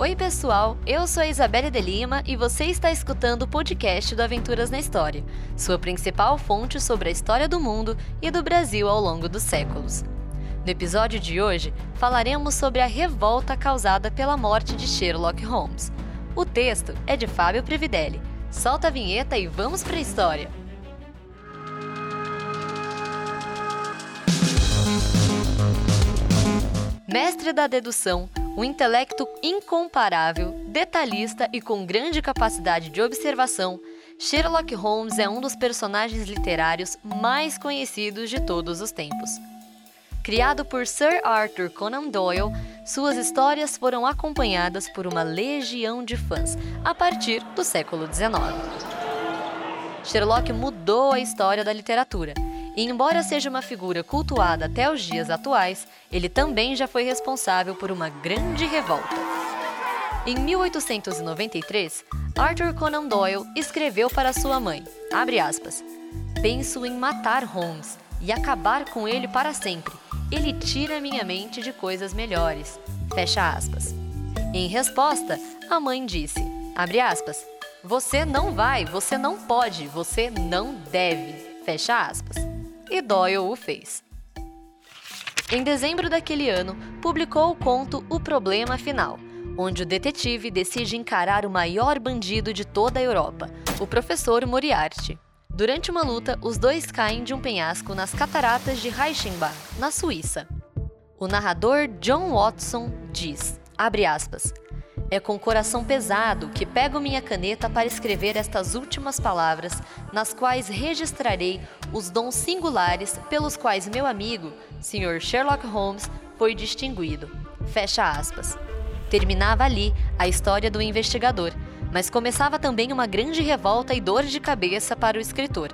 Oi, pessoal, eu sou a Isabelle de Lima e você está escutando o podcast do Aventuras na História, sua principal fonte sobre a história do mundo e do Brasil ao longo dos séculos. No episódio de hoje, falaremos sobre a revolta causada pela morte de Sherlock Holmes. O texto é de Fábio Previdelli. Solta a vinheta e vamos para a história! Mestre da dedução, um intelecto incomparável, detalhista e com grande capacidade de observação, Sherlock Holmes é um dos personagens literários mais conhecidos de todos os tempos. Criado por Sir Arthur Conan Doyle, suas histórias foram acompanhadas por uma legião de fãs a partir do século XIX. Sherlock mudou a história da literatura e, embora seja uma figura cultuada até os dias atuais, ele também já foi responsável por uma grande revolta. Em 1893, Arthur Conan Doyle escreveu para sua mãe, aspas, Penso em matar Holmes e acabar com ele para sempre. Ele tira minha mente de coisas melhores. Fecha aspas. Em resposta, a mãe disse, aspas, Você não vai, você não pode, você não deve. Fecha aspas e Doyle o fez. Em dezembro daquele ano, publicou o conto O Problema Final, onde o detetive decide encarar o maior bandido de toda a Europa, o professor Moriarty. Durante uma luta, os dois caem de um penhasco nas cataratas de Reichenbach, na Suíça. O narrador John Watson diz, aspas, é com coração pesado que pego minha caneta para escrever estas últimas palavras, nas quais registrarei os dons singulares pelos quais meu amigo, Sr. Sherlock Holmes, foi distinguido. Fecha aspas. Terminava ali a história do investigador, mas começava também uma grande revolta e dor de cabeça para o escritor.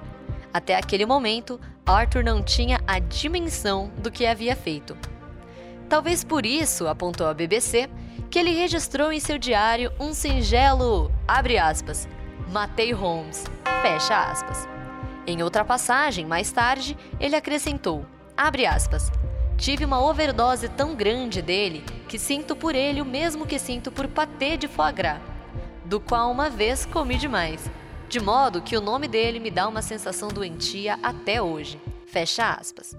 Até aquele momento, Arthur não tinha a dimensão do que havia feito. Talvez por isso, apontou a BBC, que ele registrou em seu diário um singelo, abre aspas, matei Holmes, fecha aspas. Em outra passagem, mais tarde, ele acrescentou, abre aspas, tive uma overdose tão grande dele que sinto por ele o mesmo que sinto por patê de foie gras, do qual uma vez comi demais, de modo que o nome dele me dá uma sensação doentia até hoje, fecha aspas.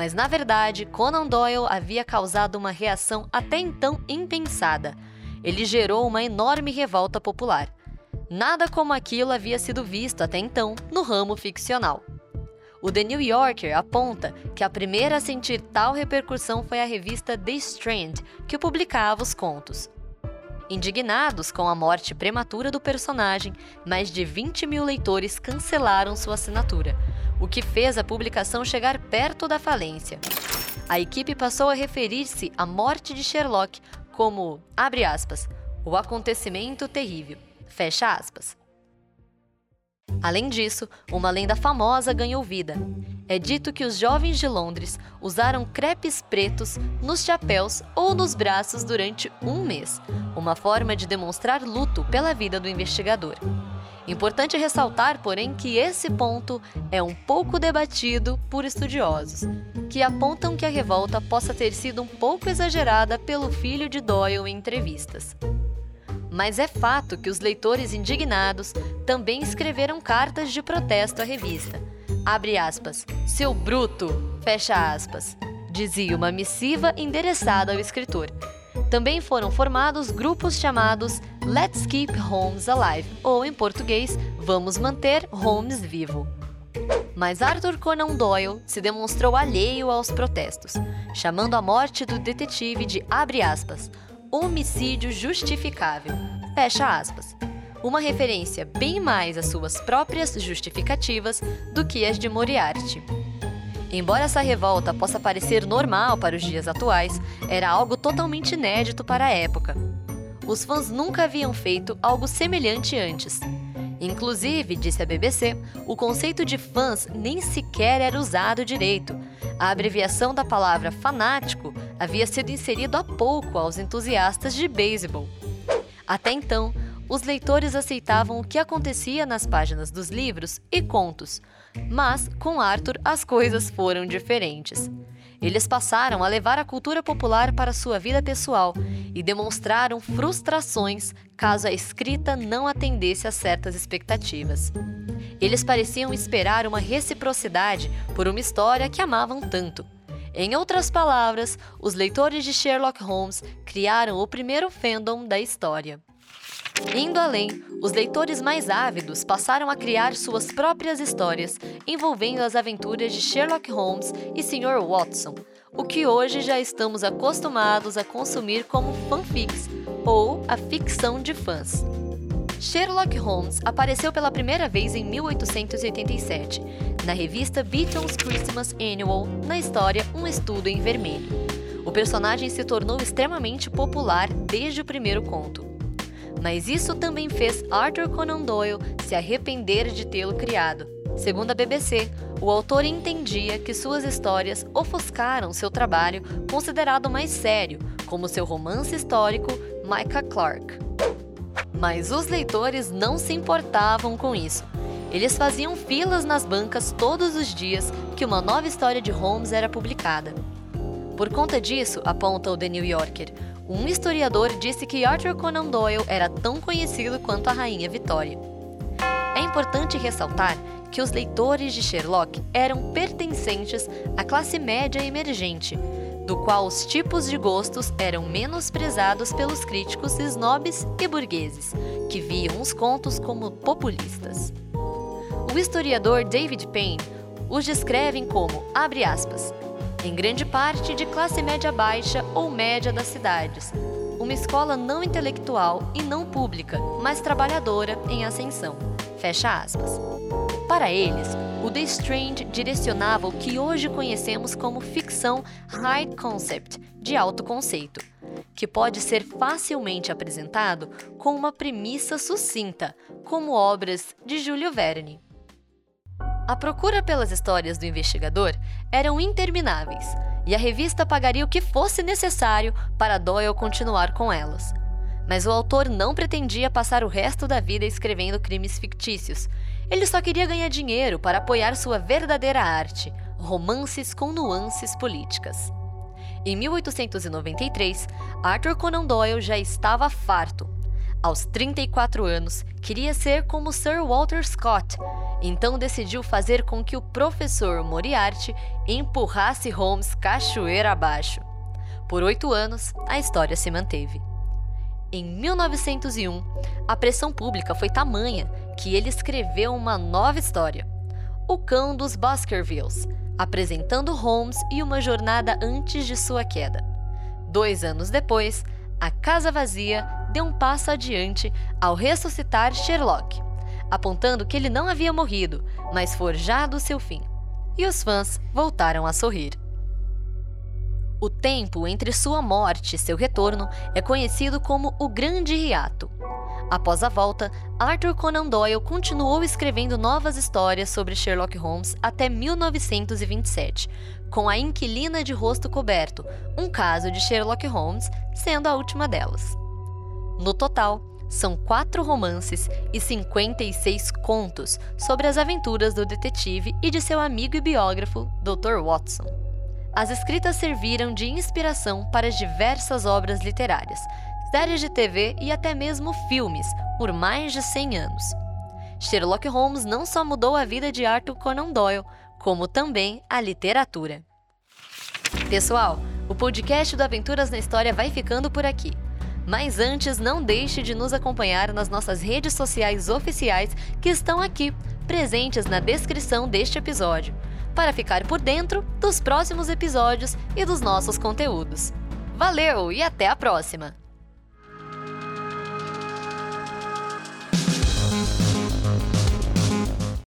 Mas na verdade, Conan Doyle havia causado uma reação até então impensada. Ele gerou uma enorme revolta popular. Nada como aquilo havia sido visto até então no ramo ficcional. O The New Yorker aponta que a primeira a sentir tal repercussão foi a revista The Strand, que publicava os contos. Indignados com a morte prematura do personagem, mais de 20 mil leitores cancelaram sua assinatura, o que fez a publicação chegar perto da falência. A equipe passou a referir-se à morte de Sherlock como, abre aspas, o acontecimento terrível, fecha aspas. Além disso, uma lenda famosa ganhou vida. É dito que os jovens de Londres usaram crepes pretos nos chapéus ou nos braços durante um mês, uma forma de demonstrar luto pela vida do investigador. Importante ressaltar, porém, que esse ponto é um pouco debatido por estudiosos, que apontam que a revolta possa ter sido um pouco exagerada pelo filho de Doyle em entrevistas. Mas é fato que os leitores indignados também escreveram cartas de protesto à revista. Abre aspas, seu bruto, fecha aspas, dizia uma missiva endereçada ao escritor, também foram formados grupos chamados Let's Keep Holmes Alive, ou em português, Vamos Manter Holmes Vivo. Mas Arthur Conan Doyle se demonstrou alheio aos protestos, chamando a morte do detetive de, aspas, homicídio justificável, fecha aspas, uma referência bem mais às suas próprias justificativas do que as de Moriarty. Embora essa revolta possa parecer normal para os dias atuais, era algo totalmente inédito para a época. Os fãs nunca haviam feito algo semelhante antes. Inclusive, disse a BBC, o conceito de fãs nem sequer era usado direito. A abreviação da palavra fanático havia sido inserido há pouco aos entusiastas de beisebol. Até então, os leitores aceitavam o que acontecia nas páginas dos livros e contos, mas com Arthur as coisas foram diferentes. eles passaram a levar a cultura popular para sua vida pessoal e demonstraram frustrações caso a escrita não atendesse a certas expectativas. Eles pareciam esperar uma reciprocidade por uma história que amavam tanto. Em outras palavras, os leitores de Sherlock Holmes criaram o primeiro fandom da história. Indo além, os leitores mais ávidos passaram a criar suas próprias histórias envolvendo as aventuras de Sherlock Holmes e Sr. Watson, o que hoje já estamos acostumados a consumir como fanfics ou a ficção de fãs. Sherlock Holmes apareceu pela primeira vez em 1887, na revista Beatles Christmas Annual, na história Um Estudo em Vermelho. O personagem se tornou extremamente popular desde o primeiro conto. Mas isso também fez Arthur Conan Doyle se arrepender de tê-lo criado. Segundo a BBC, o autor entendia que suas histórias ofuscaram seu trabalho considerado mais sério, como seu romance histórico Micah Clark. Mas os leitores não se importavam com isso. Eles faziam filas nas bancas todos os dias que uma nova história de Holmes era publicada. Por conta disso, aponta o The New Yorker, um historiador disse que Arthur Conan Doyle era tão conhecido quanto a Rainha Vitória. É importante ressaltar que os leitores de Sherlock eram pertencentes à classe média emergente, do qual os tipos de gostos eram menosprezados pelos críticos snobs e burgueses, que viam os contos como populistas. O historiador David Payne os descreve como, abre aspas, em grande parte de classe média baixa ou média das cidades. Uma escola não intelectual e não pública, mas trabalhadora em ascensão. Fecha aspas. Para eles, o The Strange direcionava o que hoje conhecemos como ficção high concept, de alto conceito, que pode ser facilmente apresentado com uma premissa sucinta, como obras de Júlio Verne. A procura pelas histórias do investigador eram intermináveis, e a revista pagaria o que fosse necessário para Doyle continuar com elas. Mas o autor não pretendia passar o resto da vida escrevendo crimes fictícios. Ele só queria ganhar dinheiro para apoiar sua verdadeira arte, romances com nuances políticas. Em 1893, Arthur Conan Doyle já estava farto. Aos 34 anos, queria ser como Sir Walter Scott, então decidiu fazer com que o professor Moriarty empurrasse Holmes cachoeira abaixo. Por oito anos, a história se manteve. Em 1901, a pressão pública foi tamanha que ele escreveu uma nova história, O Cão dos Baskervilles, apresentando Holmes e uma jornada antes de sua queda. Dois anos depois, A Casa Vazia deu um passo adiante ao ressuscitar Sherlock apontando que ele não havia morrido, mas forjado seu fim. E os fãs voltaram a sorrir. O tempo entre sua morte e seu retorno é conhecido como o Grande Hiato. Após a volta, Arthur Conan Doyle continuou escrevendo novas histórias sobre Sherlock Holmes até 1927, com A Inquilina de Rosto Coberto, um caso de Sherlock Holmes, sendo a última delas. No total, são quatro romances e 56 contos sobre as aventuras do detetive e de seu amigo e biógrafo, Dr. Watson. As escritas serviram de inspiração para diversas obras literárias, séries de TV e até mesmo filmes por mais de 100 anos. Sherlock Holmes não só mudou a vida de Arthur Conan Doyle, como também a literatura. Pessoal, o podcast do Aventuras na História vai ficando por aqui. Mas antes, não deixe de nos acompanhar nas nossas redes sociais oficiais que estão aqui, presentes na descrição deste episódio, para ficar por dentro dos próximos episódios e dos nossos conteúdos. Valeu e até a próxima!